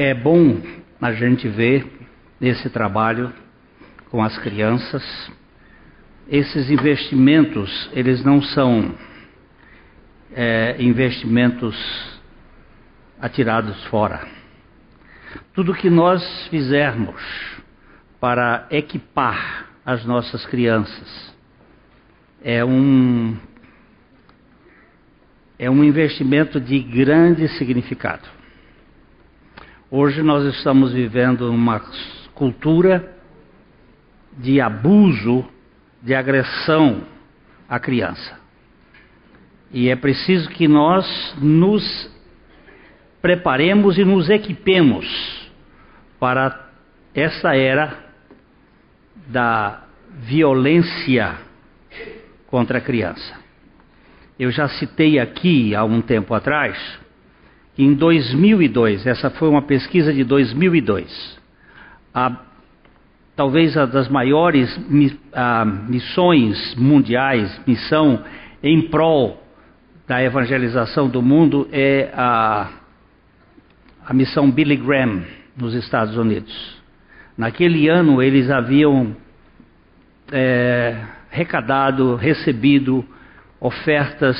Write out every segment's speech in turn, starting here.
É bom a gente ver esse trabalho com as crianças. Esses investimentos, eles não são é, investimentos atirados fora. Tudo que nós fizermos para equipar as nossas crianças é um é um investimento de grande significado. Hoje nós estamos vivendo uma cultura de abuso, de agressão à criança. E é preciso que nós nos preparemos e nos equipemos para essa era da violência contra a criança. Eu já citei aqui há um tempo atrás em 2002, essa foi uma pesquisa de 2002, a, talvez a das maiores a, missões mundiais, missão em prol da evangelização do mundo é a, a missão Billy Graham nos Estados Unidos. Naquele ano eles haviam é, recadado, recebido ofertas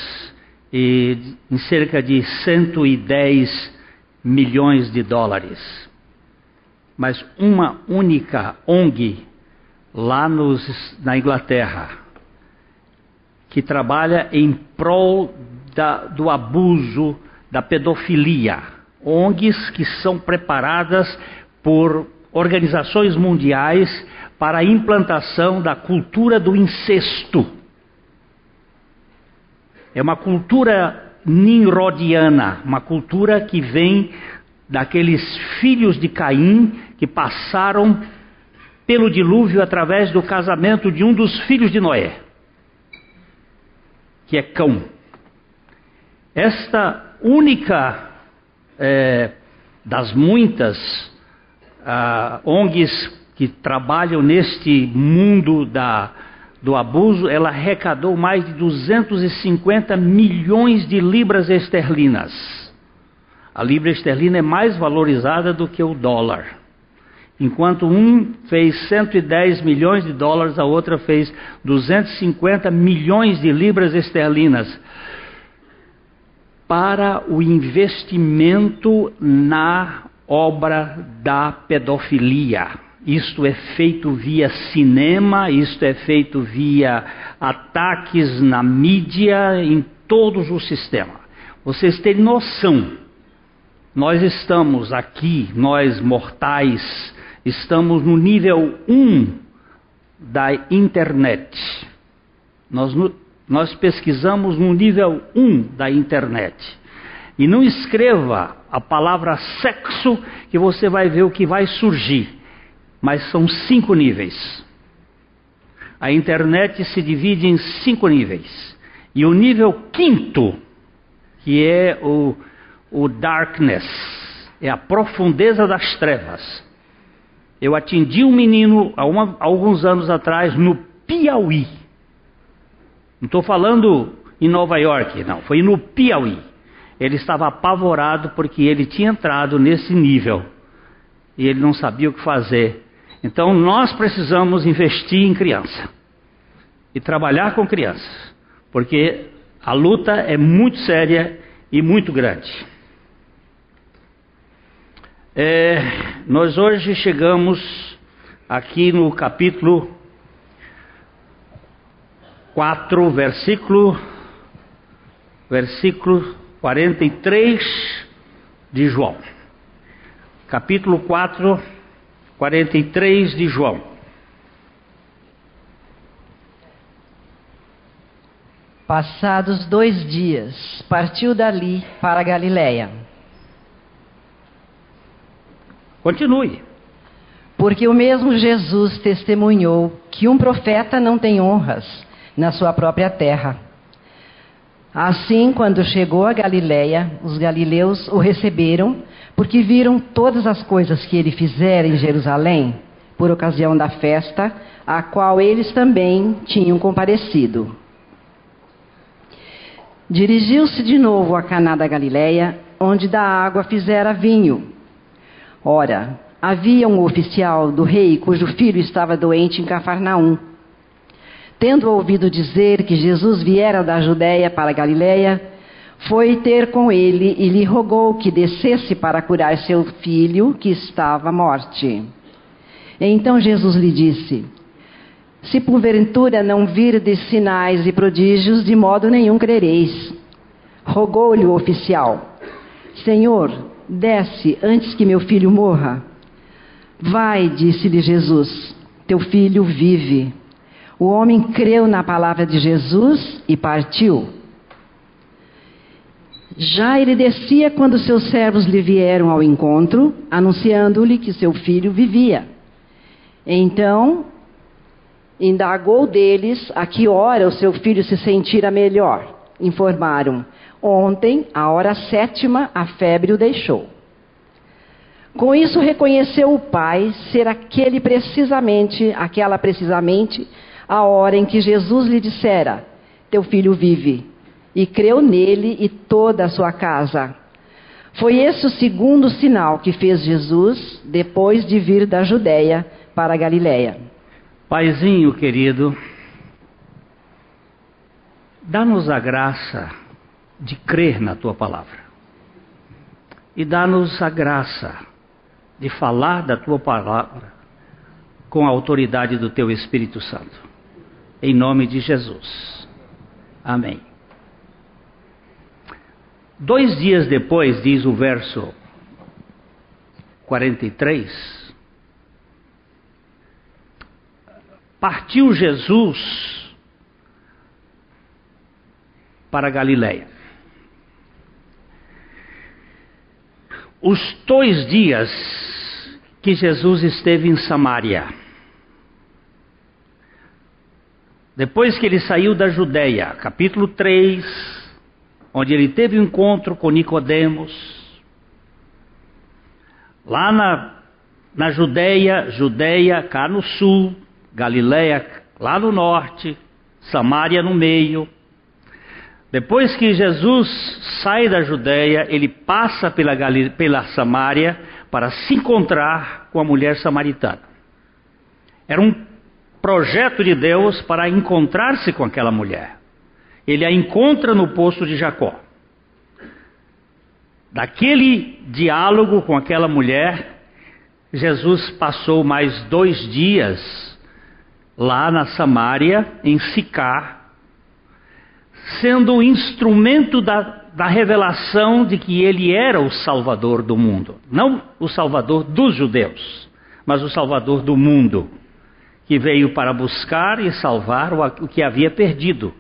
e, em cerca de 110 milhões de dólares. Mas uma única ONG lá nos, na Inglaterra, que trabalha em prol da, do abuso, da pedofilia. ONGs que são preparadas por organizações mundiais para a implantação da cultura do incesto. É uma cultura nimrodiana, uma cultura que vem daqueles filhos de Caim que passaram pelo dilúvio através do casamento de um dos filhos de Noé, que é Cão. Esta única é, das muitas ah, ONGs que trabalham neste mundo da, do abuso, ela arrecadou mais de 250 milhões de libras esterlinas. A libra esterlina é mais valorizada do que o dólar. Enquanto um fez 110 milhões de dólares, a outra fez 250 milhões de libras esterlinas para o investimento na obra da pedofilia. Isto é feito via cinema, isto é feito via ataques na mídia, em todos os sistemas. Vocês têm noção, nós estamos aqui, nós mortais, estamos no nível 1 da internet. Nós, nós pesquisamos no nível 1 da internet. E não escreva a palavra sexo, que você vai ver o que vai surgir mas são cinco níveis. A internet se divide em cinco níveis. E o nível quinto, que é o, o darkness, é a profundeza das trevas. Eu atendi um menino há, uma, alguns anos atrás no Piauí. Não estou falando em Nova York, não, foi no Piauí. Ele estava apavorado porque ele tinha entrado nesse nível e ele não sabia o que fazer. Então nós precisamos investir em criança e trabalhar com crianças, porque a luta é muito séria e muito grande. É, nós hoje chegamos aqui no capítulo 4, versículo, versículo 43 de João. Capítulo 4, 43 de João. Passados dois dias, partiu dali para Galiléia. Continue. Porque o mesmo Jesus testemunhou que um profeta não tem honras na sua própria terra. Assim, quando chegou a Galiléia, os galileus o receberam porque viram todas as coisas que ele fizera em Jerusalém por ocasião da festa, a qual eles também tinham comparecido. Dirigiu-se de novo a Caná da Galileia, onde da água fizera vinho. Ora, havia um oficial do rei cujo filho estava doente em Cafarnaum. Tendo ouvido dizer que Jesus viera da Judéia para Galiléia, foi ter com ele e lhe rogou que descesse para curar seu filho que estava morte. Então Jesus lhe disse: Se porventura não virdes sinais e prodígios, de modo nenhum crereis. Rogou-lhe o oficial: Senhor, desce antes que meu filho morra. Vai, disse-lhe Jesus, teu filho vive. O homem creu na palavra de Jesus e partiu. Já ele descia quando seus servos lhe vieram ao encontro, anunciando-lhe que seu filho vivia. Então, indagou deles a que hora o seu filho se sentira melhor. Informaram: ontem, à hora sétima, a febre o deixou. Com isso reconheceu o pai ser aquele precisamente, aquela precisamente, a hora em que Jesus lhe dissera: Teu filho vive. E creu nele e toda a sua casa. Foi esse o segundo sinal que fez Jesus depois de vir da Judéia para a Galiléia. Paizinho querido, dá-nos a graça de crer na tua palavra. E dá-nos a graça de falar da tua palavra com a autoridade do teu Espírito Santo. Em nome de Jesus. Amém. Dois dias depois, diz o verso 43, partiu Jesus para Galiléia. Os dois dias que Jesus esteve em Samaria. Depois que ele saiu da Judéia, capítulo 3, onde ele teve um encontro com Nicodemos, lá na, na Judéia, Judéia cá no sul, Galiléia lá no norte, Samaria no meio. Depois que Jesus sai da Judéia, ele passa pela, pela Samaria para se encontrar com a mulher samaritana. Era um projeto de Deus para encontrar-se com aquela mulher. Ele a encontra no poço de Jacó. Daquele diálogo com aquela mulher, Jesus passou mais dois dias lá na Samária, em Sicar, sendo um instrumento da da revelação de que ele era o Salvador do mundo. Não o Salvador dos judeus, mas o Salvador do mundo, que veio para buscar e salvar o que havia perdido.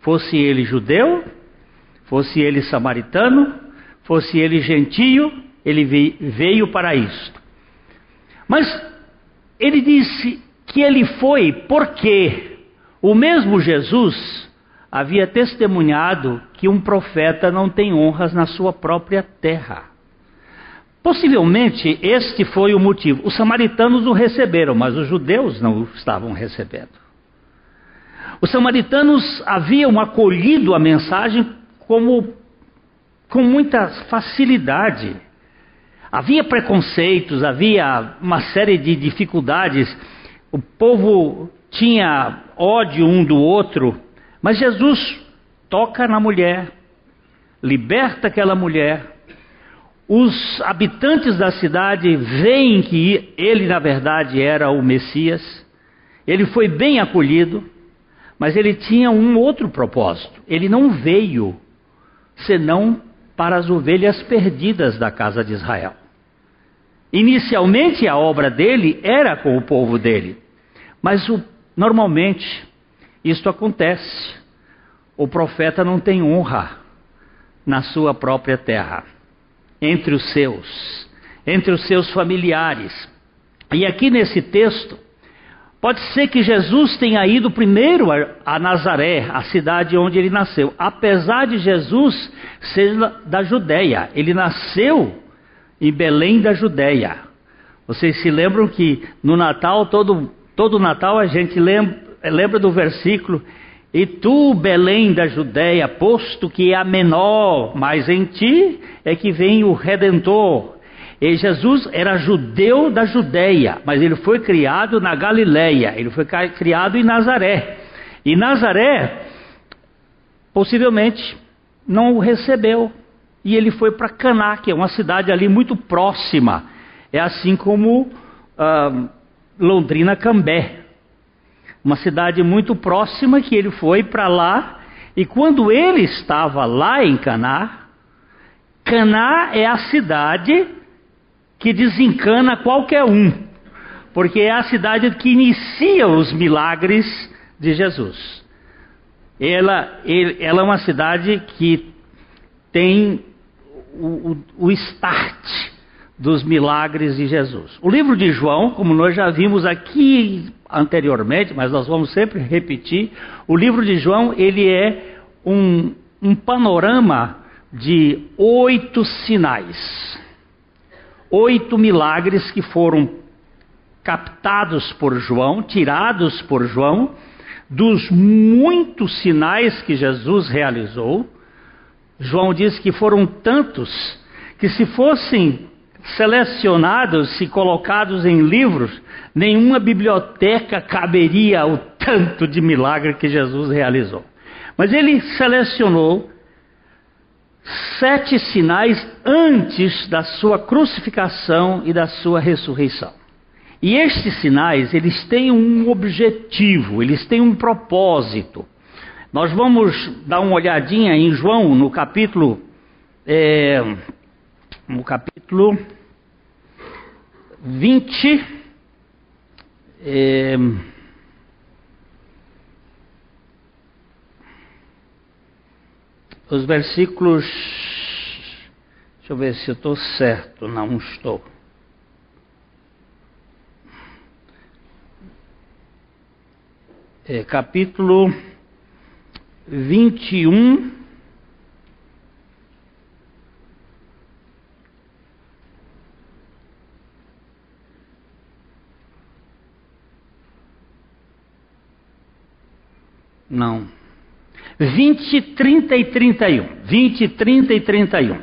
Fosse ele judeu, fosse ele samaritano, fosse ele gentio, ele veio para isto. Mas ele disse que ele foi porque o mesmo Jesus havia testemunhado que um profeta não tem honras na sua própria terra. Possivelmente este foi o motivo. Os samaritanos o receberam, mas os judeus não o estavam recebendo. Os samaritanos haviam acolhido a mensagem como com muita facilidade. Havia preconceitos, havia uma série de dificuldades. O povo tinha ódio um do outro mas Jesus toca na mulher, liberta aquela mulher. Os habitantes da cidade veem que ele, na verdade, era o Messias. Ele foi bem acolhido, mas ele tinha um outro propósito. Ele não veio senão para as ovelhas perdidas da casa de Israel. Inicialmente a obra dele era com o povo dele, mas o, normalmente isto acontece. O profeta não tem honra na sua própria terra, entre os seus, entre os seus familiares. E aqui nesse texto, pode ser que Jesus tenha ido primeiro a Nazaré, a cidade onde ele nasceu, apesar de Jesus ser da Judéia, ele nasceu em Belém da Judéia. Vocês se lembram que no Natal, todo, todo Natal a gente lembra, lembra do versículo: E tu, Belém da Judéia, posto que é a menor, mas em ti é que vem o Redentor. E Jesus era judeu da Judéia, mas ele foi criado na Galileia, ele foi criado em Nazaré. E Nazaré, possivelmente, não o recebeu. E ele foi para Caná, que é uma cidade ali muito próxima. É assim como uh, Londrina Cambé. Uma cidade muito próxima que ele foi para lá. E quando ele estava lá em Caná, Caná é a cidade que desencana qualquer um, porque é a cidade que inicia os milagres de Jesus. Ela, ela é uma cidade que tem o, o, o start dos milagres de Jesus. O livro de João, como nós já vimos aqui anteriormente, mas nós vamos sempre repetir, o livro de João ele é um, um panorama de oito sinais, oito milagres que foram captados por João, tirados por João, dos muitos sinais que Jesus realizou. João diz que foram tantos que, se fossem selecionados e colocados em livros, nenhuma biblioteca caberia ao tanto de milagre que Jesus realizou. Mas ele selecionou sete sinais antes da sua crucificação e da sua ressurreição. E estes sinais, eles têm um objetivo, eles têm um propósito. Nós vamos dar uma olhadinha em João, no capítulo, é, no capítulo 20, é, os versículos. Deixa eu ver se eu estou certo. Não estou. É, capítulo 21. Não. 20, 30 e 31. 20, 30 e 31.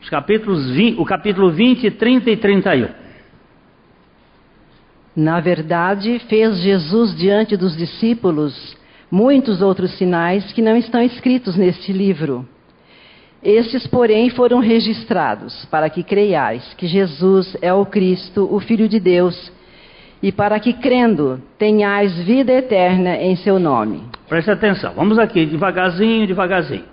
Os capítulos 20, o capítulo 20, 30 e 31. Na verdade, fez Jesus diante dos discípulos muitos outros sinais que não estão escritos neste livro. Estes, porém, foram registrados para que creiais que Jesus é o Cristo, o Filho de Deus, e para que, crendo, tenhais vida eterna em seu nome. Preste atenção, vamos aqui devagarzinho, devagarzinho.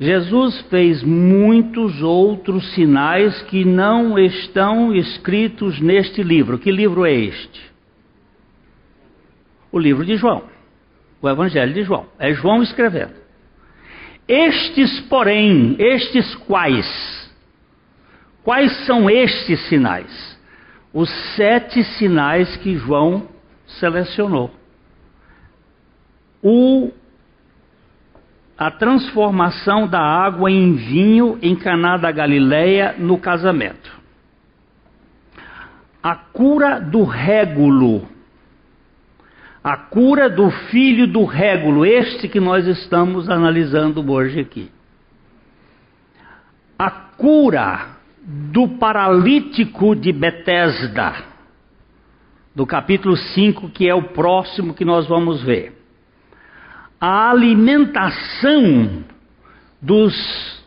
Jesus fez muitos outros sinais que não estão escritos neste livro. Que livro é este? O livro de João, o Evangelho de João. É João escrevendo. Estes, porém, estes quais? Quais são estes sinais? Os sete sinais que João selecionou. O, a transformação da água em vinho em Caná da Galileia no casamento. A cura do régulo. A cura do filho do régulo, este que nós estamos analisando hoje aqui. A cura do paralítico de Betesda, do capítulo 5, que é o próximo que nós vamos ver. A alimentação dos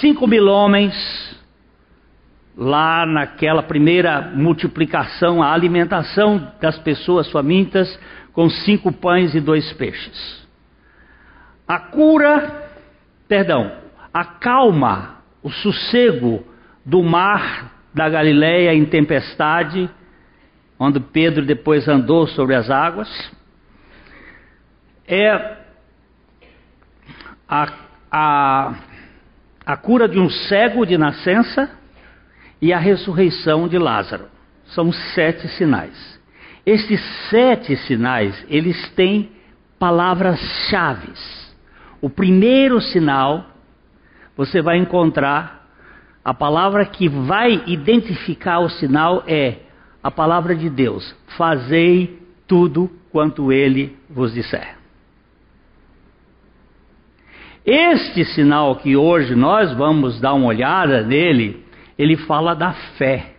cinco mil homens, lá naquela primeira multiplicação, a alimentação das pessoas famintas com cinco pães e dois peixes. A cura, perdão, a calma, o sossego do mar da Galileia em tempestade, onde Pedro depois andou sobre as águas, é a, a, a cura de um cego de nascença e a ressurreição de Lázaro. São sete sinais. Esses sete sinais, eles têm palavras-chave. O primeiro sinal você vai encontrar a palavra que vai identificar o sinal é a palavra de Deus: Fazei tudo quanto ele vos disser. Este sinal que hoje nós vamos dar uma olhada nele, ele fala da fé.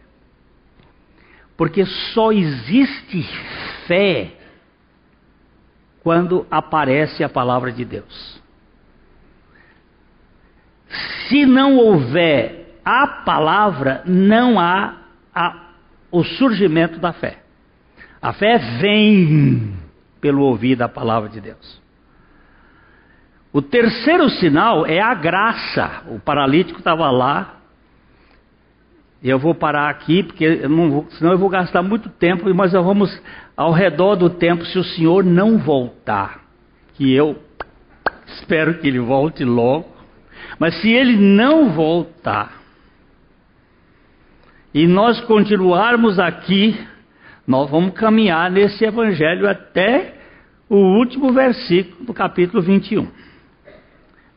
Porque só existe fé quando aparece a palavra de Deus. Se não houver a palavra, não há a, o surgimento da fé. A fé vem pelo ouvir da palavra de Deus. O terceiro sinal é a graça. O paralítico estava lá. Eu vou parar aqui, porque vou, senão eu vou gastar muito tempo, mas nós vamos ao redor do tempo, se o Senhor não voltar, que eu espero que ele volte logo, mas se ele não voltar, e nós continuarmos aqui, nós vamos caminhar nesse evangelho até o último versículo do capítulo 21.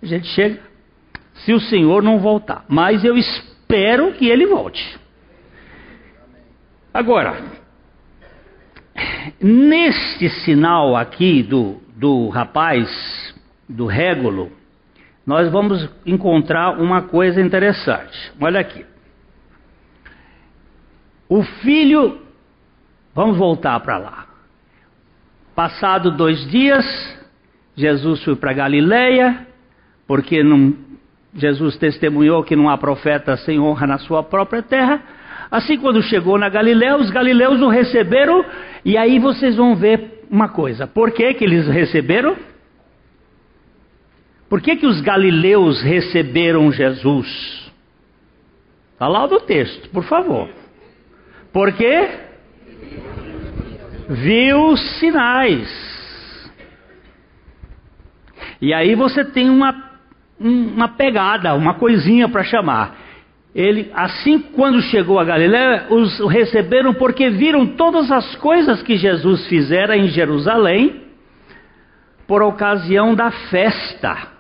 A gente chega, se o Senhor não voltar, mas eu espero que ele volte. Agora, neste sinal aqui do, do rapaz, do régulo, nós vamos encontrar uma coisa interessante. Olha aqui. O filho, vamos voltar para lá. Passado dois dias, Jesus foi para Galileia, porque não, Jesus testemunhou que não há profeta sem honra na sua própria terra. Assim, quando chegou na Galileia, os galileus o receberam, e aí vocês vão ver uma coisa: por que, que eles receberam? Por que, que os galileus receberam Jesus? Está lá do texto, por favor. Por quê? Viu sinais. E aí você tem uma, uma pegada, uma coisinha para chamar. Ele, assim quando chegou a Galiléia, os receberam porque viram todas as coisas que Jesus fizera em Jerusalém por ocasião da festa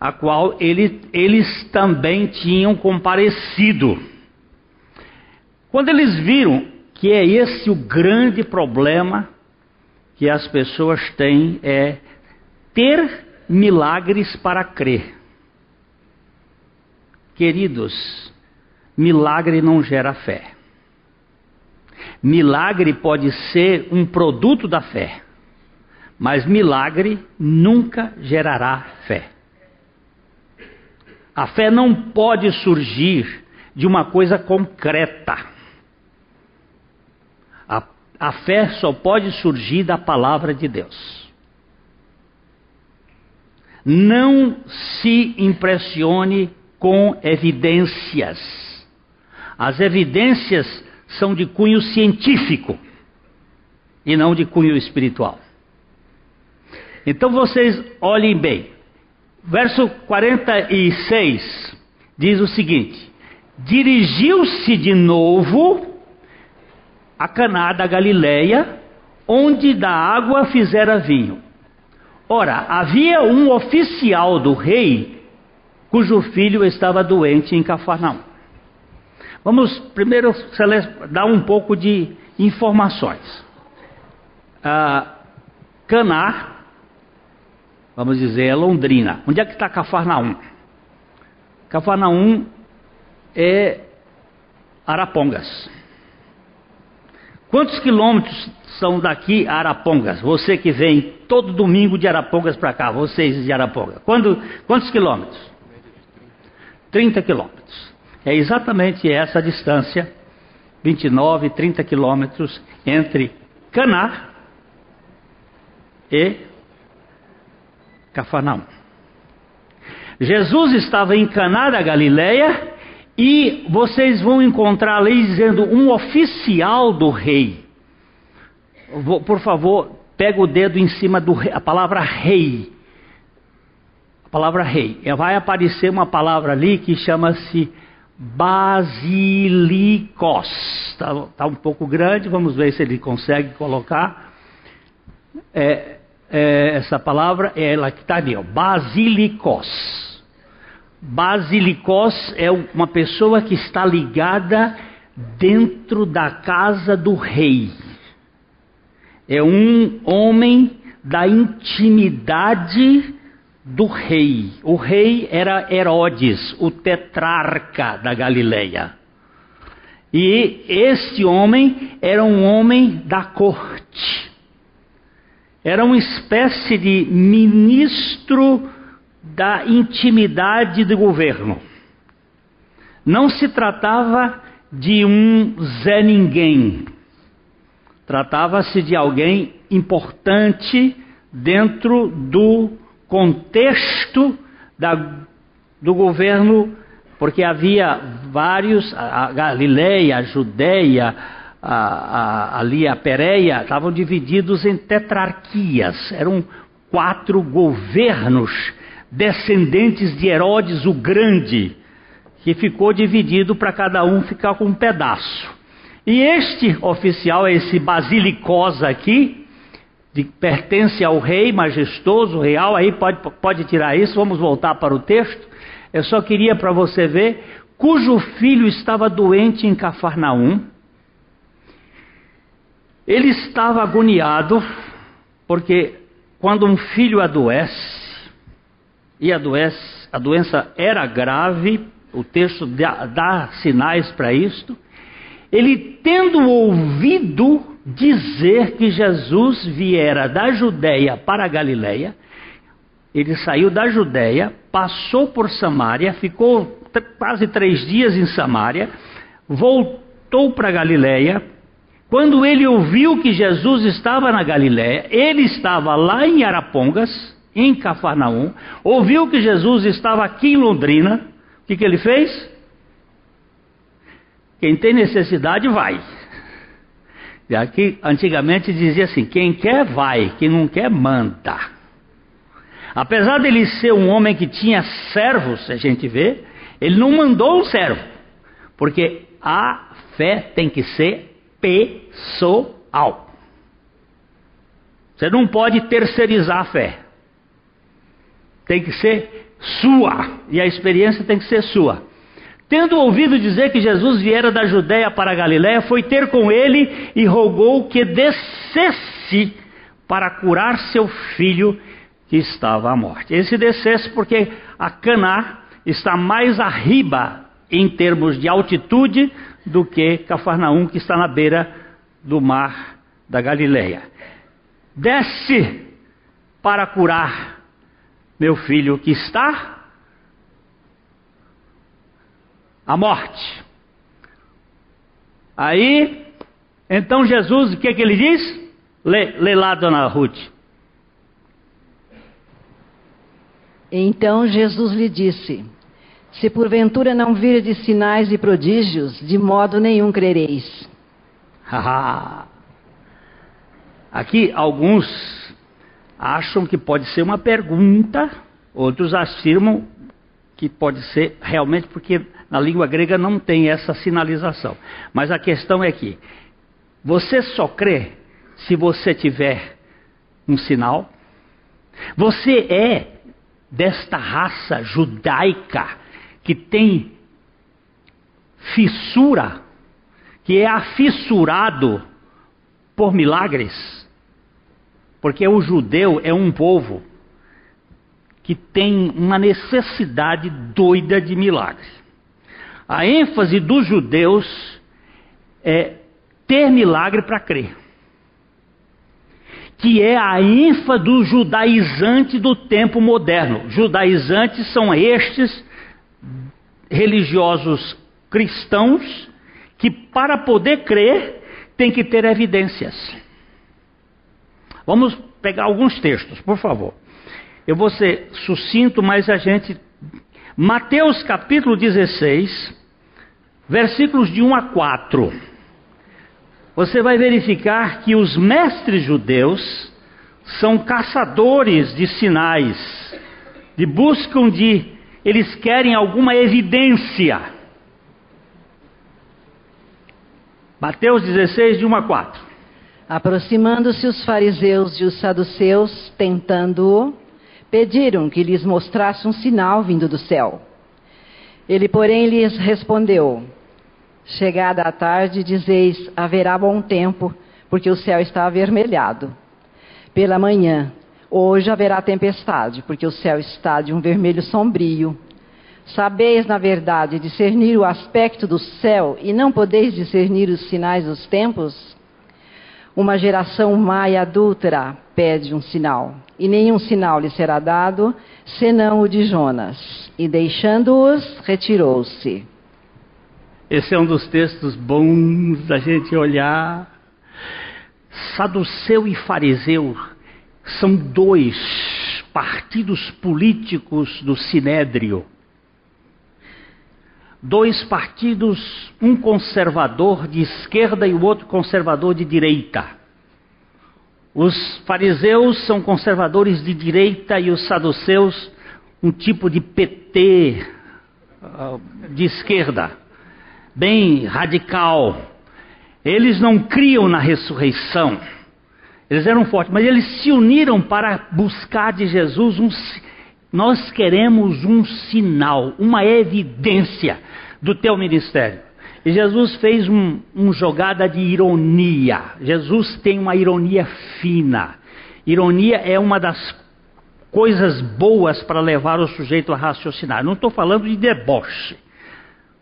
a qual ele, eles também tinham comparecido. Quando eles viram que é esse o grande problema que as pessoas têm, é ter milagres para crer. Queridos, milagre não gera fé. Milagre pode ser um produto da fé, mas milagre nunca gerará fé. A fé não pode surgir de uma coisa concreta. A, fé só pode surgir da palavra de Deus. Não se impressione com evidências. As evidências são de cunho científico e não de cunho espiritual. Então vocês olhem bem. Verso 46 diz o seguinte: Dirigiu-se de novo a Caná da Galileia, onde da água fizera vinho. Ora, havia um oficial do rei cujo filho estava doente em Cafarnaum. Vamos primeiro dar um pouco de informações. Ah, Caná vamos dizer, é Londrina. Onde é que está Cafarnaum? Cafarnaum é Arapongas. Quantos quilômetros são daqui a Arapongas? Você que vem todo domingo de Arapongas para cá, vocês de Arapongas. Quando, quantos quilômetros? 30 quilômetros. É exatamente essa a distância, 29, 30 quilômetros entre Caná e Cafarnaum. Jesus estava em Caná da Galileia e vocês vão encontrar ali dizendo um oficial do rei. Por favor, pega o dedo em cima do a palavra rei. A palavra rei. Vai aparecer uma palavra ali que chama-se basilicos. Está tá um pouco grande, vamos ver se ele consegue colocar. É, é, essa palavra é ela que está ali, ó, basilicos. Basilicos é uma pessoa que está ligada dentro da casa do rei. É um homem da intimidade do rei. O rei era Herodes, o tetrarca da Galileia. E este homem era um homem da corte. Era uma espécie de ministro da intimidade do governo. Não se tratava de um Zé Ninguém. Tratava-se de alguém importante dentro do contexto da, do governo, porque havia vários, a Galileia, a Judéia, a, a, ali a Pérea, estavam divididos em tetrarquias, eram quatro governos descendentes de Herodes o Grande, que ficou dividido para cada um ficar com um pedaço. E este oficial, esse Basilicosa aqui, de, pertence ao rei majestoso, real, aí pode, pode tirar isso, vamos voltar para o texto. Eu só queria para você ver, cujo filho estava doente em Cafarnaum. Ele estava agoniado, porque quando um filho adoece, e adoece, a doença era grave, o texto dá, dá sinais para isto, ele tendo ouvido dizer que Jesus viera da Judéia para a Galiléia, ele saiu da Judéia, passou por Samaria, ficou quase três dias em Samaria, voltou para Galiléia. Quando ele ouviu que Jesus estava na Galiléia, ele estava lá em Arapongas, em Cafarnaum, ouviu que Jesus estava aqui em Londrina, o que, que ele fez? Quem tem necessidade vai. E aqui antigamente dizia assim: quem quer vai, quem não quer manda. Apesar dele ser um homem que tinha servos, a gente vê, ele não mandou um servo, porque a fé tem que ser pessoal. Você não pode terceirizar a fé. Tem que ser sua, e a experiência tem que ser sua. Tendo ouvido dizer que Jesus viera da Judéia para a Galiléia, foi ter com ele e rogou que descesse para curar seu filho que estava à morte. Esse descesse porque a Caná está mais arriba em termos de altitude do que Cafarnaum, que está na beira do mar da Galileia. Desce para curar meu filho que está a morte. Aí, então Jesus, o que, é que ele diz? Lê, lê lá, dona Ruth. Então Jesus lhe disse: Se porventura não de sinais e prodígios, de modo nenhum crereis. Aqui alguns acham que pode ser uma pergunta, outros afirmam que pode ser realmente porque na língua grega não tem essa sinalização. Mas a questão é que você só crê se você tiver um sinal. Você é desta raça judaica que tem fissura, que é afissurado por milagres. Porque o judeu é um povo que tem uma necessidade doida de milagres. A ênfase dos judeus é ter milagre para crer. Que é a ênfase do judaizante do tempo moderno. Judaizantes são estes religiosos cristãos que, para poder crer, tem que ter evidências. Vamos pegar alguns textos, por favor. Eu vou ser sucinto, mas a gente. Mateus capítulo 16, versículos de 1 a 4. Você vai verificar que os mestres judeus são caçadores de sinais, de buscam de. Eles querem alguma evidência. Mateus 16, de 1 a 4. Aproximando-se os fariseus e os saduceus, tentando-o, pediram que lhes mostrasse um sinal vindo do céu. Ele, porém, lhes respondeu: Chegada a tarde, dizeis: haverá bom tempo, porque o céu está avermelhado. Pela manhã, Hoje haverá tempestade, porque o céu está de um vermelho sombrio. Sabeis, na verdade, discernir o aspecto do céu e não podeis discernir os sinais dos tempos? Uma geração má e adúltera pede um sinal, e nenhum sinal lhe será dado, senão o de Jonas. E deixando-os, retirou-se. Esse é um dos textos bons da gente olhar. Saduceu e fariseu são dois partidos políticos do Sinédrio. Dois partidos, um conservador de esquerda e o outro conservador de direita. Os fariseus são conservadores de direita e os saduceus um tipo de PT ah, de esquerda bem radical. Eles não criam na ressurreição. Eles eram fortes, mas eles se uniram para buscar de Jesus um. Nós queremos um sinal, uma evidência do teu ministério. E Jesus fez um, uma jogada de ironia. Jesus tem uma ironia fina. Ironia é uma das coisas boas para levar o sujeito a raciocinar. Não estou falando de deboche.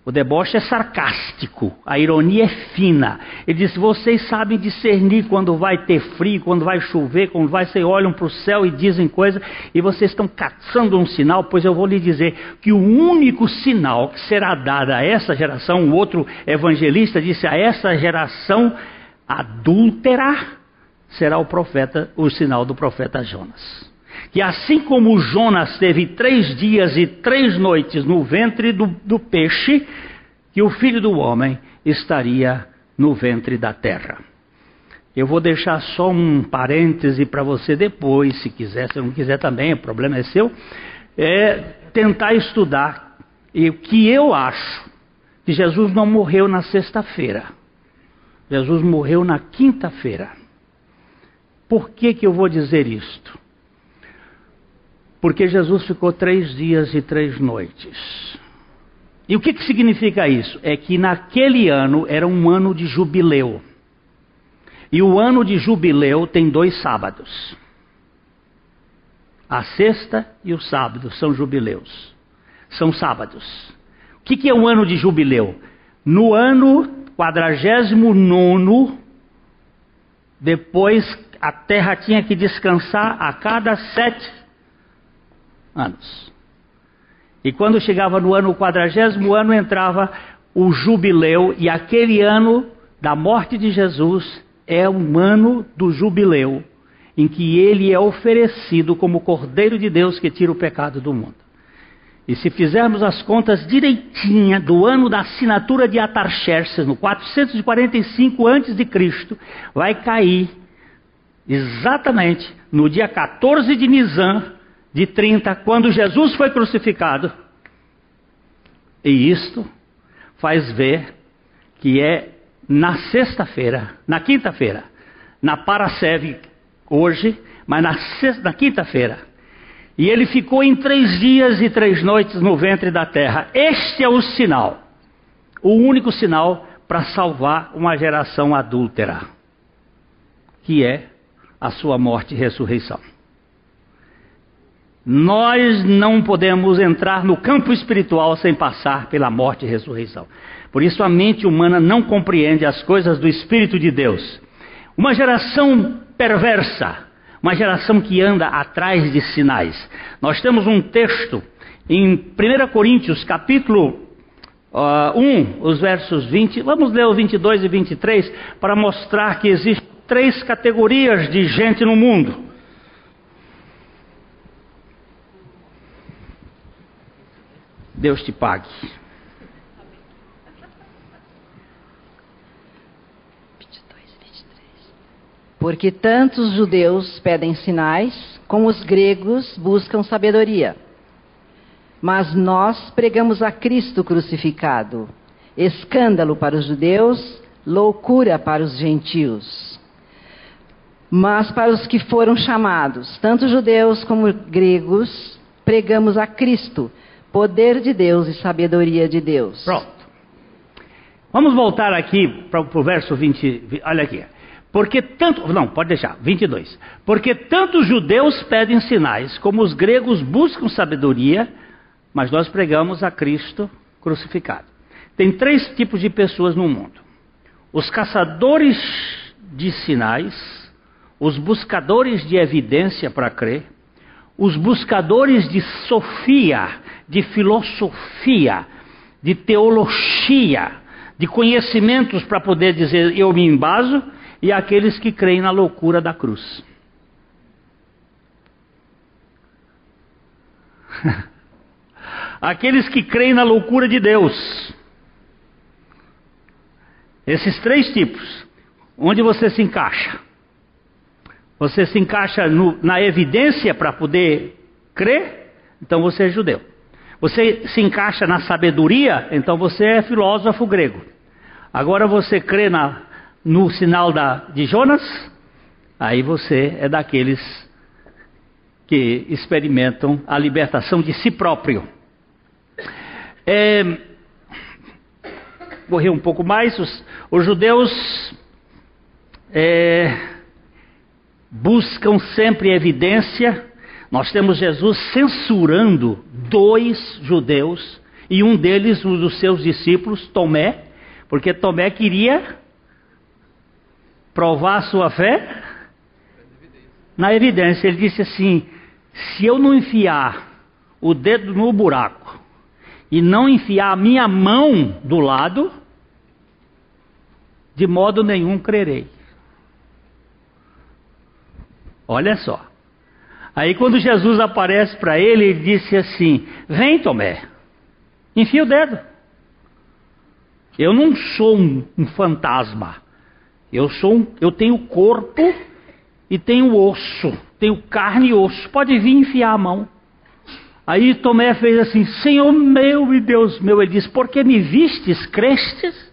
O deboche é sarcástico, a ironia é fina. Ele diz: vocês sabem discernir quando vai ter frio, quando vai chover, quando vai, vocês olham para o céu e dizem coisas, e vocês estão caçando um sinal, pois eu vou lhe dizer que o único sinal que será dado a essa geração, o outro evangelista disse a essa geração adúltera, será o profeta, o sinal do profeta Jonas que assim como Jonas teve três dias e três noites no ventre do, do peixe, que o filho do homem estaria no ventre da terra. Eu vou deixar só um parêntese para você depois, se quiser, se não quiser também, o problema é seu. É tentar estudar. O que eu acho que Jesus não morreu na sexta-feira. Jesus morreu na quinta-feira. Por que, que eu vou dizer isto? Porque Jesus ficou três dias e três noites. E o que, que significa isso? É que naquele ano era um ano de jubileu. E o ano de jubileu tem dois sábados. A sexta e o sábado são jubileus. São sábados. O que, que é um ano de jubileu? No ano quadragésimo nono, depois a terra tinha que descansar a cada sete anos. E quando chegava no ano quadragésimo ano, entrava o jubileu, e aquele ano da morte de Jesus é um ano do jubileu, em que ele é oferecido como Cordeiro de Deus que tira o pecado do mundo. E se fizermos as contas direitinha do ano da assinatura de Atarxerxes, no 445 a.C., vai cair exatamente no dia 14 de Nisan, de 30, quando Jesus foi crucificado. E isto faz ver que é na sexta-feira, na quinta-feira, na Parasev hoje, mas na, na quinta-feira. E ele ficou em três dias e três noites no ventre da terra. Este é o sinal, o único sinal para salvar uma geração adúltera, que é a sua morte e ressurreição. Nós não podemos entrar no campo espiritual sem passar pela morte e ressurreição. Por isso a mente humana não compreende as coisas do Espírito de Deus. Uma geração perversa, uma geração que anda atrás de sinais. Nós temos um texto em 1 Coríntios, capítulo uh, 1, os versos 20. Vamos ler o 22 e 23 para mostrar que existem três categorias de gente no mundo. Deus te pague. Porque tantos judeus pedem sinais, como os gregos buscam sabedoria. Mas nós pregamos a Cristo crucificado, escândalo para os judeus, loucura para os gentios. Mas para os que foram chamados, tanto judeus como gregos, pregamos a Cristo, Poder de Deus e sabedoria de Deus. Pronto. Vamos voltar aqui para o verso 20. Olha aqui. Porque tanto, não, pode deixar, 22. Porque tanto os judeus pedem sinais, como os gregos buscam sabedoria, mas nós pregamos a Cristo crucificado. Tem três tipos de pessoas no mundo: os caçadores de sinais, os buscadores de evidência para crer, os buscadores de sofia, de filosofia, de teologia, de conhecimentos para poder dizer eu me embaso, e aqueles que creem na loucura da cruz. aqueles que creem na loucura de Deus. Esses três tipos. Onde você se encaixa? Você se encaixa no, na evidência para poder crer? Então você é judeu. Você se encaixa na sabedoria? Então você é filósofo grego. Agora você crê na, no sinal da, de Jonas? Aí você é daqueles que experimentam a libertação de si próprio. É, correr um pouco mais, os, os judeus é, buscam sempre evidência. Nós temos Jesus censurando dois judeus e um deles, um dos seus discípulos, Tomé, porque Tomé queria provar a sua fé na evidência. Ele disse assim: se eu não enfiar o dedo no buraco e não enfiar a minha mão do lado, de modo nenhum crerei. Olha só. Aí quando Jesus aparece para ele, ele disse assim: Vem, Tomé, enfia o dedo. Eu não sou um, um fantasma. Eu sou um, eu tenho corpo e tenho osso, tenho carne e osso. Pode vir enfiar a mão. Aí Tomé fez assim: Senhor meu e Deus meu. Ele disse: Porque me vistes, crestes?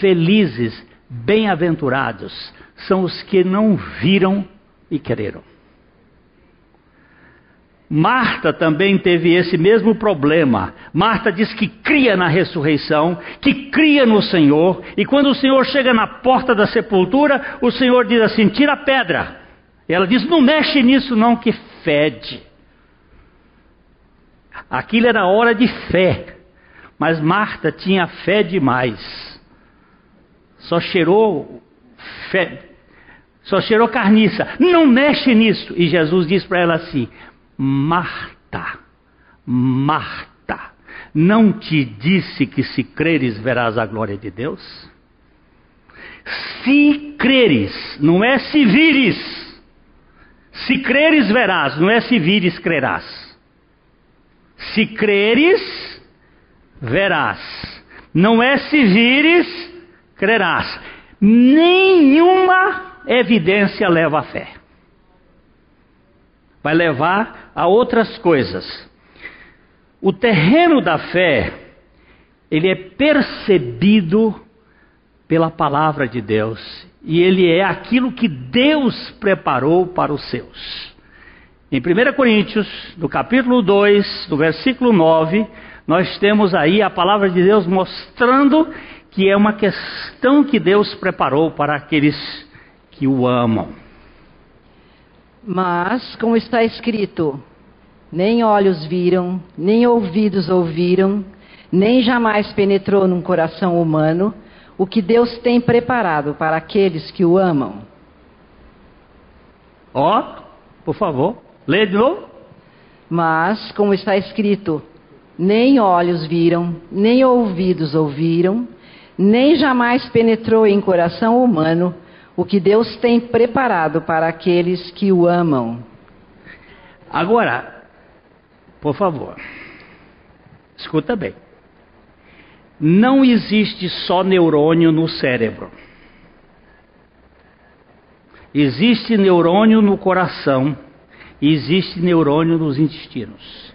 Felizes, bem-aventurados são os que não viram e creram. Marta também teve esse mesmo problema. Marta diz que cria na ressurreição, que cria no Senhor, e quando o Senhor chega na porta da sepultura, o Senhor diz assim: tira a pedra. E ela diz: não mexe nisso, não, que fede. Aquilo era hora de fé, mas Marta tinha fé demais. Só cheirou fé, só cheirou carniça. Não mexe nisso. E Jesus disse para ela assim: Marta, Marta, não te disse que se creres verás a glória de Deus? Se creres, não é se vires. Se creres, verás, não é se vires, crerás. Se creres, verás. Não é se vires, crerás. Nenhuma evidência leva à fé. Vai levar a outras coisas. O terreno da fé, ele é percebido pela palavra de Deus e ele é aquilo que Deus preparou para os seus. Em 1 Coríntios, no capítulo 2, no versículo 9, nós temos aí a palavra de Deus mostrando que é uma questão que Deus preparou para aqueles que o amam. Mas, como está escrito, nem olhos viram, nem ouvidos ouviram, nem jamais penetrou num coração humano o que Deus tem preparado para aqueles que o amam. Ó, oh, por favor, lê de novo. Mas, como está escrito, nem olhos viram, nem ouvidos ouviram, nem jamais penetrou em coração humano o que Deus tem preparado para aqueles que o amam. Agora, por favor, escuta bem. Não existe só neurônio no cérebro. Existe neurônio no coração existe neurônio nos intestinos.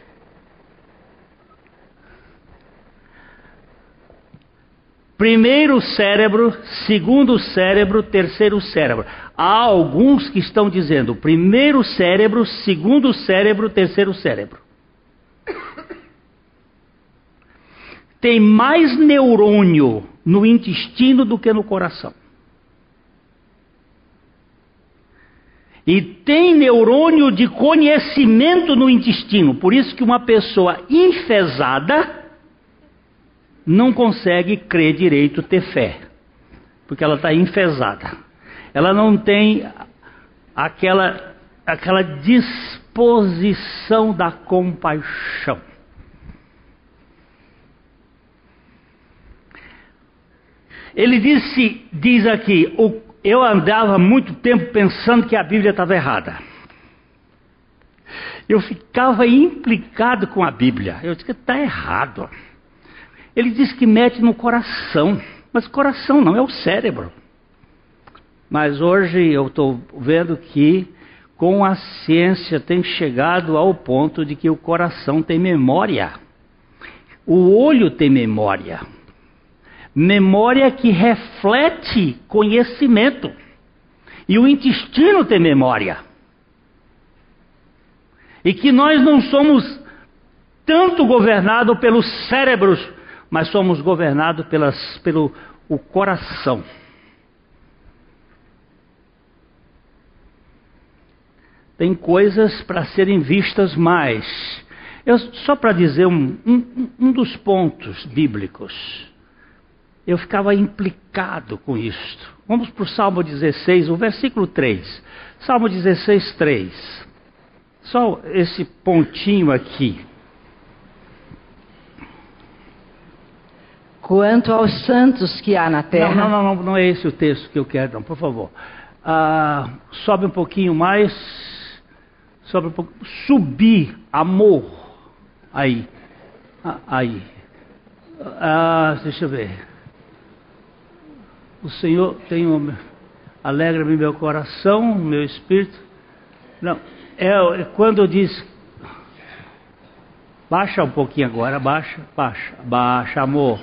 Primeiro cérebro, segundo cérebro, terceiro cérebro. Há alguns que estão dizendo primeiro cérebro, segundo cérebro, terceiro cérebro. Tem mais neurônio no intestino do que no coração. E tem neurônio de conhecimento no intestino. Por isso que uma pessoa enfesada não consegue crer direito, ter fé. Porque ela está enfesada. Ela não tem aquela, aquela disposição da compaixão. Ele disse, diz aqui, eu andava muito tempo pensando que a Bíblia estava errada. Eu ficava implicado com a Bíblia. Eu disse que está errado. Ele diz que mete no coração, mas coração não é o cérebro. Mas hoje eu estou vendo que com a ciência tem chegado ao ponto de que o coração tem memória. O olho tem memória. Memória que reflete conhecimento. E o intestino tem memória. E que nós não somos tanto governados pelos cérebros, mas somos governados pelas, pelo o coração. Tem coisas para serem vistas mais. Eu, só para dizer um, um, um dos pontos bíblicos eu ficava implicado com isto. Vamos para o Salmo 16, o versículo 3. Salmo 16, 3. Só esse pontinho aqui. Quanto aos santos que há na terra. Não, não, não, não é esse o texto que eu quero, não, por favor. Ah, sobe um pouquinho mais. Sobe um pouco. Subir, amor. Aí. Ah, aí. Ah, deixa eu ver. O Senhor tem um, alegra-me meu coração, meu espírito. Não, é, é quando diz baixa um pouquinho agora, baixa, baixa, baixa, amor,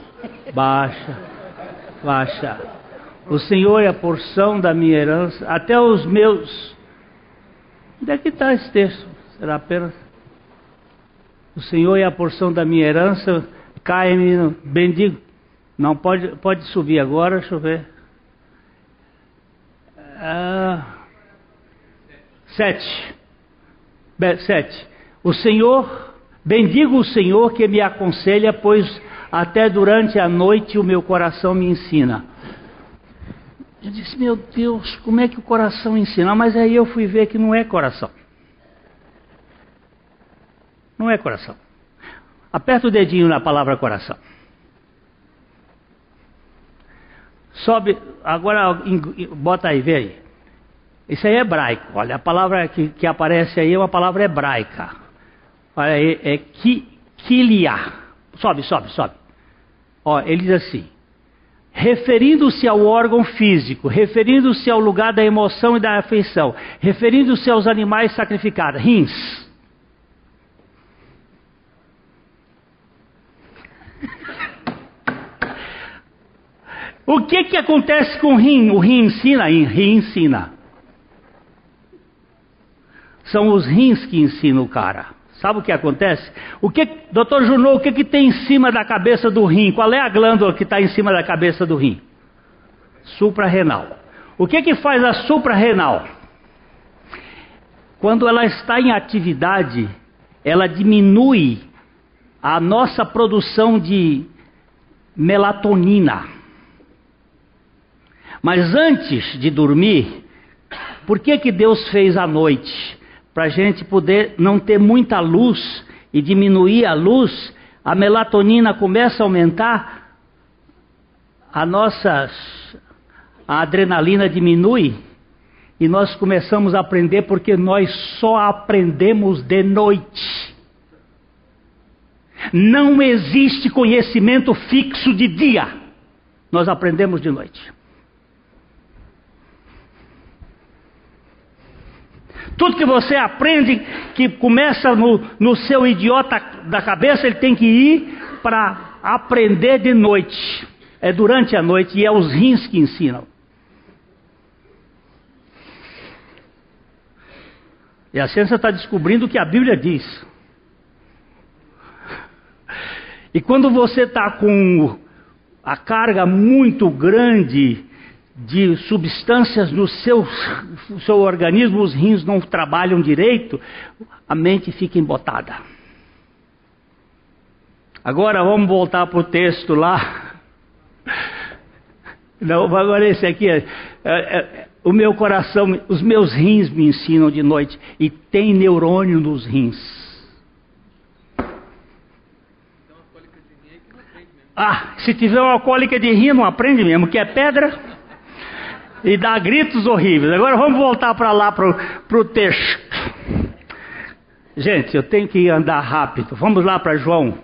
baixa, baixa. O Senhor é a porção da minha herança, até os meus. Onde é que está esse texto? Será apenas. O Senhor é a porção da minha herança, cai-me, bendigo. Não, pode, pode subir agora, deixa eu ver. Ah, sete. Sete. O Senhor, bendigo o Senhor que me aconselha, pois até durante a noite o meu coração me ensina. Eu disse, meu Deus, como é que o coração ensina? Mas aí eu fui ver que não é coração. Não é coração. Aperta o dedinho na palavra coração. Sobe, agora bota aí, vê aí. Isso aí é hebraico. Olha, a palavra que, que aparece aí é uma palavra hebraica. Olha aí, é ki. Sobe, sobe, sobe. Ó, ele diz assim: referindo-se ao órgão físico, referindo-se ao lugar da emoção e da afeição, referindo-se aos animais sacrificados, rins. O que que acontece com o rim? O rim ensina, o rim ensina. São os rins que ensinam o cara. Sabe o que acontece? O que, doutor Junot, o que, que tem em cima da cabeça do rim? Qual é a glândula que está em cima da cabeça do rim? Suprarrenal. O que que faz a suprarrenal? Quando ela está em atividade, ela diminui a nossa produção de melatonina. Mas antes de dormir, por que, que Deus fez a noite? Para a gente poder não ter muita luz e diminuir a luz, a melatonina começa a aumentar, a nossa a adrenalina diminui e nós começamos a aprender porque nós só aprendemos de noite. Não existe conhecimento fixo de dia. Nós aprendemos de noite. Tudo que você aprende, que começa no, no seu idiota da cabeça, ele tem que ir para aprender de noite. É durante a noite e é os rins que ensinam. E a ciência está descobrindo o que a Bíblia diz. E quando você está com a carga muito grande de substâncias no seu, seu organismo, os rins não trabalham direito, a mente fica embotada. Agora vamos voltar para o texto lá. Não, agora esse aqui é, é, é, o meu coração, os meus rins me ensinam de noite e tem neurônio nos rins. Ah, se tiver uma cólica de rim, não aprende mesmo, que é pedra e dá gritos horríveis. Agora vamos voltar para lá, para o texto. Gente, eu tenho que andar rápido. Vamos lá para João.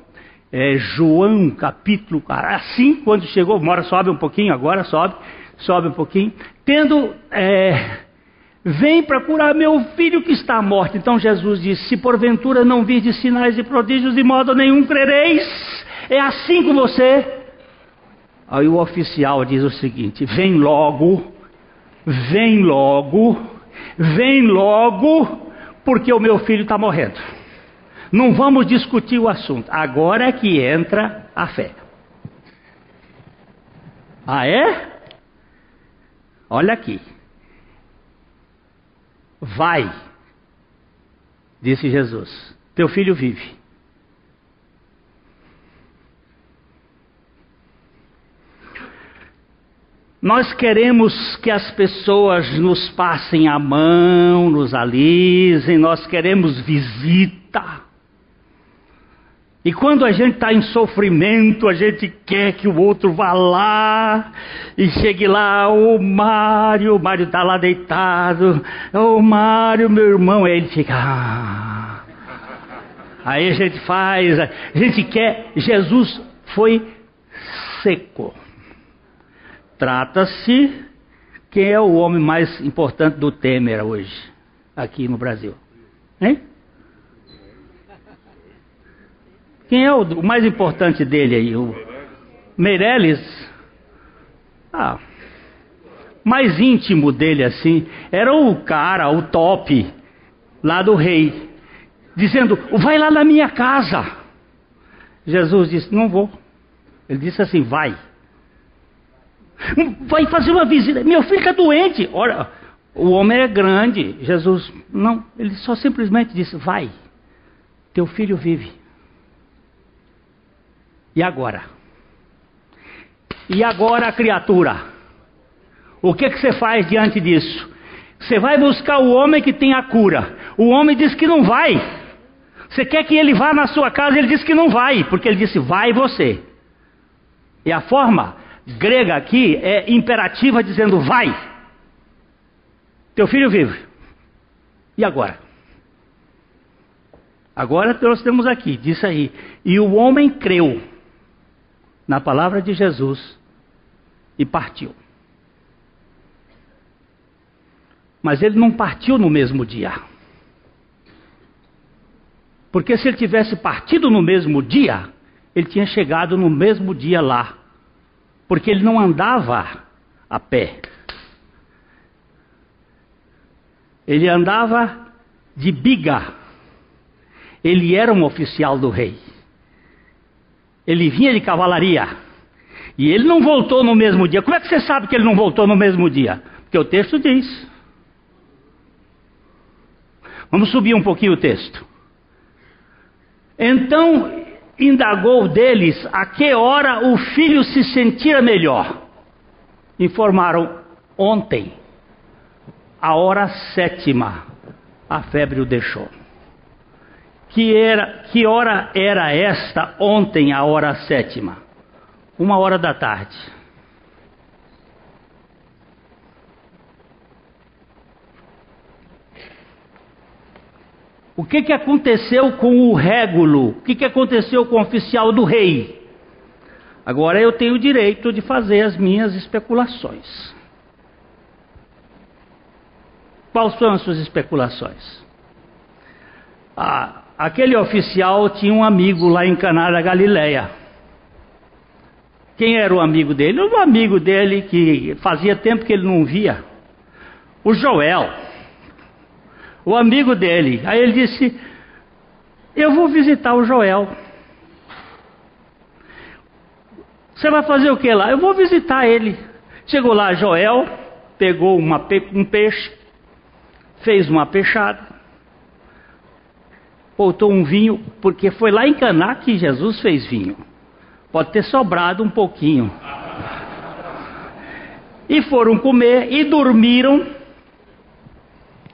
É, João, capítulo. Assim, quando chegou, mora, sobe um pouquinho, agora sobe, sobe um pouquinho. Tendo. É, Vem para curar meu filho que está morto. Então Jesus disse: Se porventura não virdes sinais e prodígios, de modo nenhum crereis. É assim com você. Aí o oficial diz o seguinte: Vem logo, vem logo, vem logo, porque o meu filho está morrendo. Não vamos discutir o assunto. Agora é que entra a fé. Ah, é? Olha aqui. Vai, disse Jesus, teu filho vive. Nós queremos que as pessoas nos passem a mão, nos alisem, nós queremos visita. E quando a gente está em sofrimento, a gente quer que o outro vá lá e chegue lá, ô oh, Mário, o Mário está lá deitado, ô oh, Mário, meu irmão, aí ele fica. Ah. Aí a gente faz, a gente quer. Jesus foi seco. Trata-se quem é o homem mais importante do Temer hoje, aqui no Brasil. Hein? Quem é o, o mais importante dele aí? O Meirelles? Ah, mais íntimo dele assim, era o cara, o top, lá do rei, dizendo: Vai lá na minha casa. Jesus disse: Não vou. Ele disse assim: Vai vai fazer uma visita. Meu filho está doente. Olha, o homem é grande. Jesus, não, ele só simplesmente disse: Vai, teu filho vive. E agora? E agora, criatura? O que, que você faz diante disso? Você vai buscar o homem que tem a cura. O homem diz que não vai. Você quer que ele vá na sua casa? Ele diz que não vai, porque ele disse: Vai você. E a forma grega aqui é imperativa dizendo vai. Teu filho vive. E agora? Agora nós temos aqui, diz aí. E o homem creu na palavra de Jesus e partiu. Mas ele não partiu no mesmo dia. Porque se ele tivesse partido no mesmo dia, ele tinha chegado no mesmo dia lá porque ele não andava a pé. Ele andava de biga. Ele era um oficial do rei. Ele vinha de cavalaria. E ele não voltou no mesmo dia. Como é que você sabe que ele não voltou no mesmo dia? Porque o texto diz. Vamos subir um pouquinho o texto. Então indagou deles a que hora o filho se sentia melhor. Informaram ontem, a hora sétima, a febre o deixou. Que, era, que hora era esta ontem, a hora sétima? Uma hora da tarde. O que, que aconteceu com o régulo? O que, que aconteceu com o oficial do rei? Agora eu tenho o direito de fazer as minhas especulações. Quais são as suas especulações? Ah, aquele oficial tinha um amigo lá em Caná da Galileia. Quem era o amigo dele? Um amigo dele que fazia tempo que ele não via. O Joel o amigo dele. Aí ele disse: Eu vou visitar o Joel. Você vai fazer o que lá? Eu vou visitar ele. Chegou lá Joel, pegou uma, um peixe, fez uma peixada, botou um vinho, porque foi lá em Caná que Jesus fez vinho. Pode ter sobrado um pouquinho. E foram comer e dormiram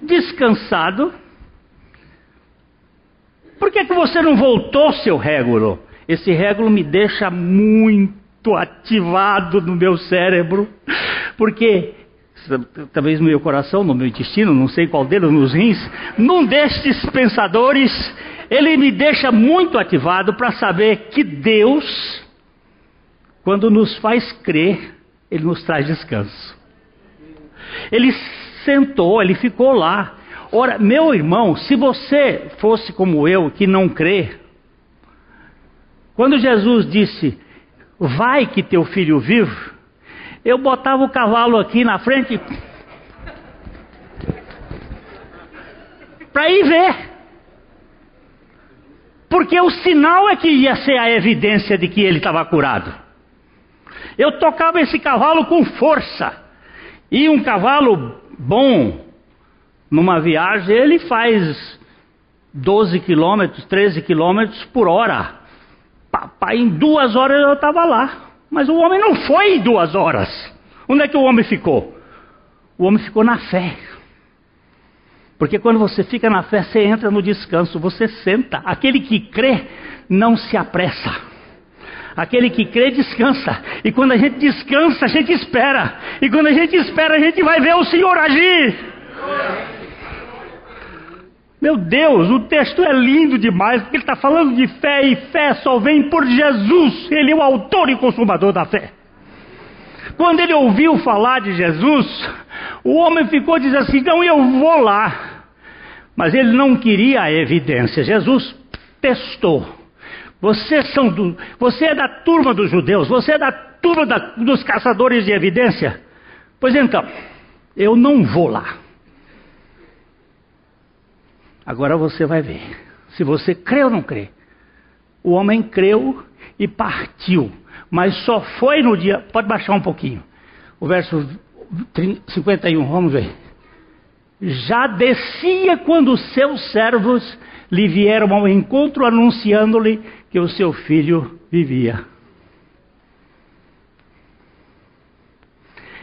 descansado. Por que, que você não voltou, seu régulo? Esse régulo me deixa muito ativado no meu cérebro, porque talvez no meu coração, no meu intestino, não sei qual deles, nos rins, num destes pensadores, ele me deixa muito ativado para saber que Deus, quando nos faz crer, ele nos traz descanso. Ele sentou, ele ficou lá. Ora, meu irmão, se você fosse como eu, que não crê, quando Jesus disse, vai que teu filho vive, eu botava o cavalo aqui na frente para ir ver. Porque o sinal é que ia ser a evidência de que ele estava curado. Eu tocava esse cavalo com força. E um cavalo bom, numa viagem, ele faz 12 quilômetros, 13 quilômetros por hora. Papai, em duas horas eu estava lá. Mas o homem não foi em duas horas. Onde é que o homem ficou? O homem ficou na fé. Porque quando você fica na fé, você entra no descanso, você senta. Aquele que crê não se apressa. Aquele que crê descansa. E quando a gente descansa, a gente espera. E quando a gente espera, a gente vai ver o Senhor agir. Meu Deus, o texto é lindo demais, porque ele está falando de fé, e fé só vem por Jesus. Ele é o autor e consumador da fé. Quando ele ouviu falar de Jesus, o homem ficou dizendo assim: não, eu vou lá. Mas ele não queria a evidência. Jesus testou. Vocês são do, você é da turma dos judeus, você é da turma da, dos caçadores de evidência. Pois então, eu não vou lá. Agora você vai ver se você crê ou não crê. O homem creu e partiu, mas só foi no dia. Pode baixar um pouquinho. O verso 51, vamos ver. Já descia quando seus servos lhe vieram ao encontro anunciando-lhe que o seu filho vivia.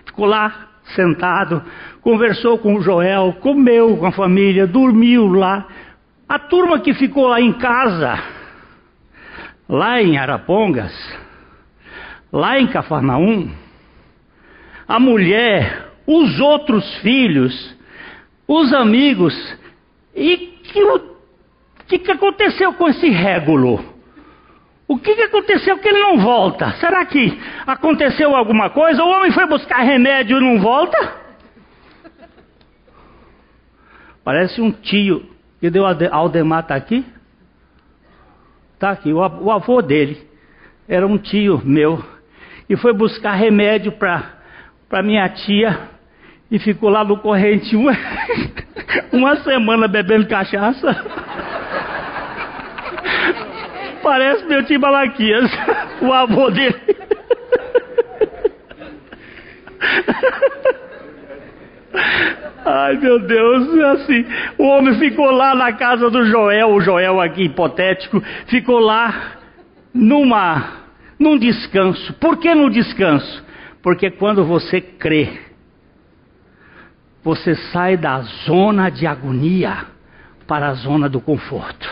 Ficou lá sentado, conversou com o Joel, comeu com a família, dormiu lá. A turma que ficou lá em casa, lá em Arapongas, lá em Cafarnaum, a mulher, os outros filhos, os amigos, e que o que, que aconteceu com esse régulo? O que, que aconteceu que ele não volta? Será que aconteceu alguma coisa? O homem foi buscar remédio e não volta? Parece um tio que deu Aldemar está aqui. Está aqui, o, o avô dele. Era um tio meu. E foi buscar remédio para minha tia. E ficou lá no corrente uma, uma semana bebendo cachaça. Parece meu tio Malaquias, o avô dele. Ai meu Deus, assim, o homem ficou lá na casa do Joel, o Joel aqui hipotético, ficou lá numa, num descanso. Por que no descanso? Porque quando você crê, você sai da zona de agonia para a zona do conforto.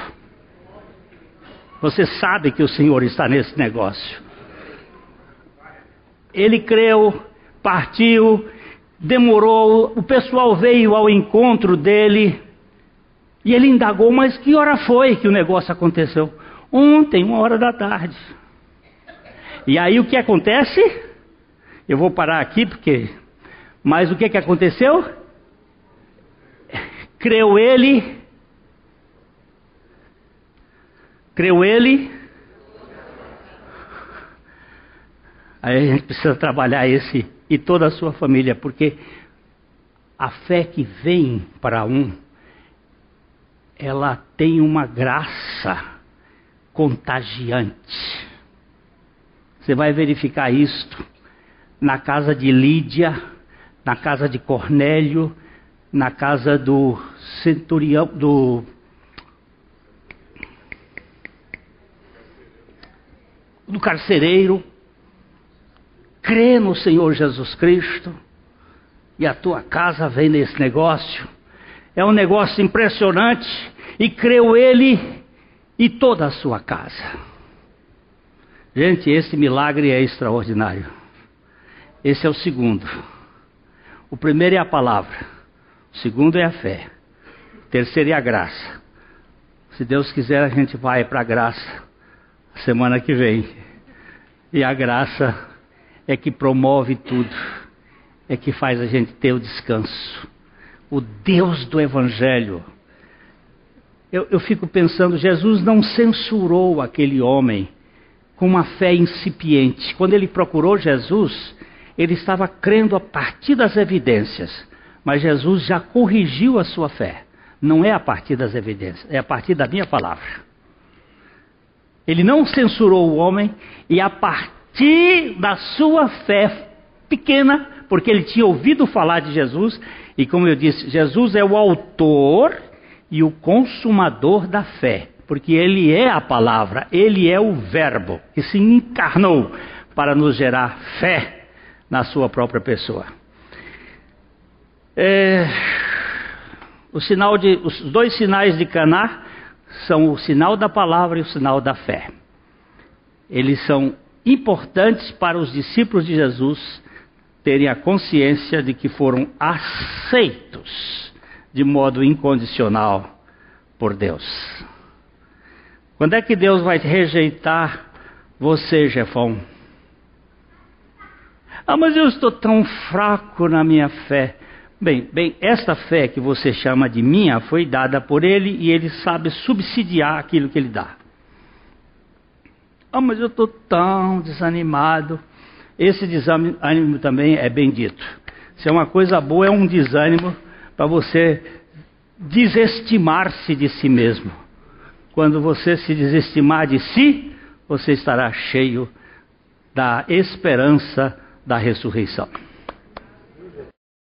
Você sabe que o Senhor está nesse negócio. Ele creu, partiu, demorou, o pessoal veio ao encontro dele e ele indagou: Mas que hora foi que o negócio aconteceu? Ontem, uma hora da tarde. E aí o que acontece? Eu vou parar aqui porque. Mas o que, que aconteceu? Creu ele Creu ele? Aí a gente precisa trabalhar esse e toda a sua família, porque a fé que vem para um, ela tem uma graça contagiante. Você vai verificar isto na casa de Lídia, na casa de Cornélio, na casa do centurião, do do carcereiro, crê no Senhor Jesus Cristo e a tua casa vem nesse negócio. É um negócio impressionante e creu ele e toda a sua casa. Gente, esse milagre é extraordinário. Esse é o segundo. O primeiro é a palavra, segundo é a fé, terceiro é a graça. Se Deus quiser, a gente vai para a graça semana que vem. E a graça é que promove tudo, é que faz a gente ter o descanso. O Deus do Evangelho. Eu, eu fico pensando, Jesus não censurou aquele homem com uma fé incipiente. Quando ele procurou Jesus, ele estava crendo a partir das evidências, mas Jesus já corrigiu a sua fé. Não é a partir das evidências, é a partir da minha palavra. Ele não censurou o homem e a partir da sua fé pequena, porque ele tinha ouvido falar de Jesus, e como eu disse, Jesus é o autor e o consumador da fé, porque ele é a palavra, ele é o verbo que se encarnou para nos gerar fé na sua própria pessoa. É, o sinal de, os dois sinais de Caná são o sinal da palavra e o sinal da fé. Eles são importantes para os discípulos de Jesus terem a consciência de que foram aceitos de modo incondicional por Deus. Quando é que Deus vai rejeitar você, Jefão? Ah, mas eu estou tão fraco na minha fé. Bem, bem, esta fé que você chama de minha foi dada por ele e ele sabe subsidiar aquilo que ele dá. Ah, mas eu estou tão desanimado. Esse desânimo também é bendito. Se é uma coisa boa, é um desânimo para você desestimar-se de si mesmo. Quando você se desestimar de si, você estará cheio da esperança da ressurreição.